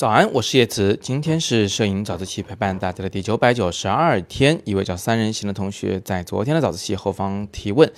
早安，我是叶慈。今天是摄影早自习陪伴大家的第九百九十二天。一位叫三人行的同学在昨天的早自习后方提问，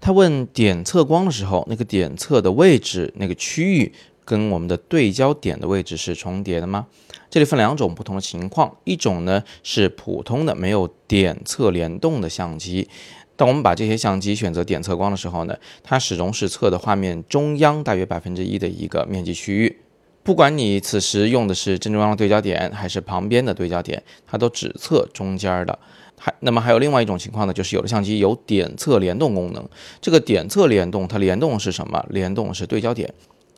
他问点测光的时候，那个点测的位置、那个区域跟我们的对焦点的位置是重叠的吗？这里分两种不同的情况，一种呢是普通的没有点测联动的相机。当我们把这些相机选择点测光的时候呢，它始终是测的画面中央大约百分之一的一个面积区域。不管你此时用的是正中央的对焦点，还是旁边的对焦点，它都只测中间的。还那么还有另外一种情况呢，就是有的相机有点测联动功能。这个点测联动，它联动是什么？联动是对焦点。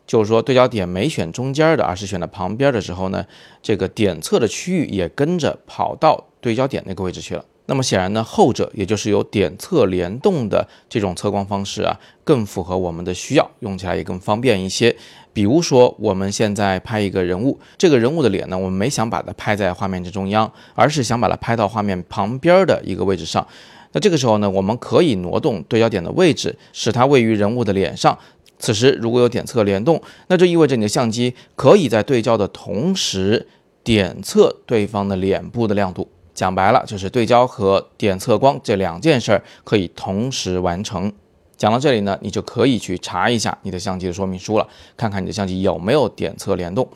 就是说对焦点没选中间的，而是选了旁边的时候呢，这个点测的区域也跟着跑到对焦点那个位置去了。那么显然呢，后者也就是有点测联动的这种测光方式啊，更符合我们的需要，用起来也更方便一些。比如说，我们现在拍一个人物，这个人物的脸呢，我们没想把它拍在画面的中央，而是想把它拍到画面旁边的一个位置上。那这个时候呢，我们可以挪动对焦点的位置，使它位于人物的脸上。此时如果有点测联动，那就意味着你的相机可以在对焦的同时点测对方的脸部的亮度。讲白了，就是对焦和点测光这两件事儿可以同时完成。讲到这里呢，你就可以去查一下你的相机的说明书了，看看你的相机有没有点测联动。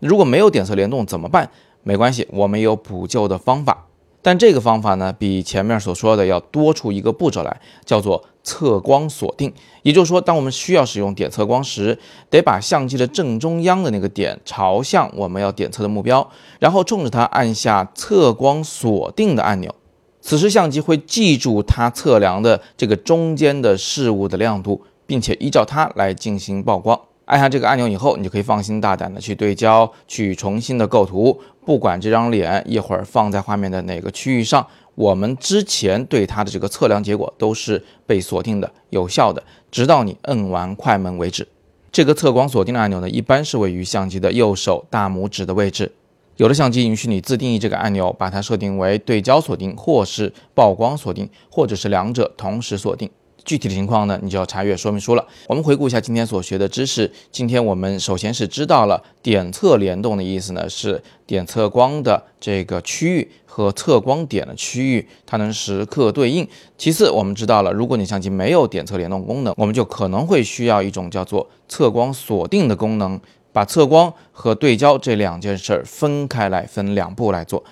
如果没有点测联动怎么办？没关系，我们有补救的方法。但这个方法呢，比前面所说的要多出一个步骤来，叫做测光锁定。也就是说，当我们需要使用点测光时，得把相机的正中央的那个点朝向我们要点测的目标，然后冲着它按下测光锁定的按钮。此时，相机会记住它测量的这个中间的事物的亮度，并且依照它来进行曝光。按下这个按钮以后，你就可以放心大胆的去对焦，去重新的构图。不管这张脸一会儿放在画面的哪个区域上，我们之前对它的这个测量结果都是被锁定的、有效的，直到你摁完快门为止。这个测光锁定的按钮呢，一般是位于相机的右手大拇指的位置。有的相机允许你自定义这个按钮，把它设定为对焦锁定，或是曝光锁定，或者是两者同时锁定。具体的情况呢，你就要查阅说明书了。我们回顾一下今天所学的知识。今天我们首先是知道了点测联动的意思呢，是点测光的这个区域和测光点的区域，它能时刻对应。其次，我们知道了，如果你相机没有点测联动功能，我们就可能会需要一种叫做测光锁定的功能，把测光和对焦这两件事儿分开来，分两步来做。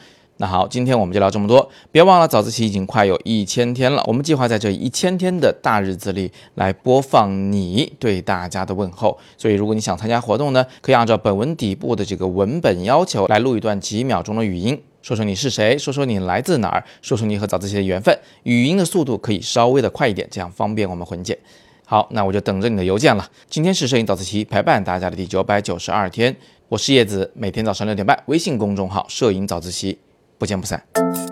那好，今天我们就聊这么多。别忘了，早自习已经快有一千天了。我们计划在这一千天的大日子里来播放你对大家的问候。所以，如果你想参加活动呢，可以按照本文底部的这个文本要求来录一段几秒钟的语音，说说你是谁，说说你来自哪儿，说说你和早自习的缘分。语音的速度可以稍微的快一点，这样方便我们混剪。好，那我就等着你的邮件了。今天是摄影早自习陪伴大家的第九百九十二天，我是叶子，每天早上六点半，微信公众号“摄影早自习”。不见不散。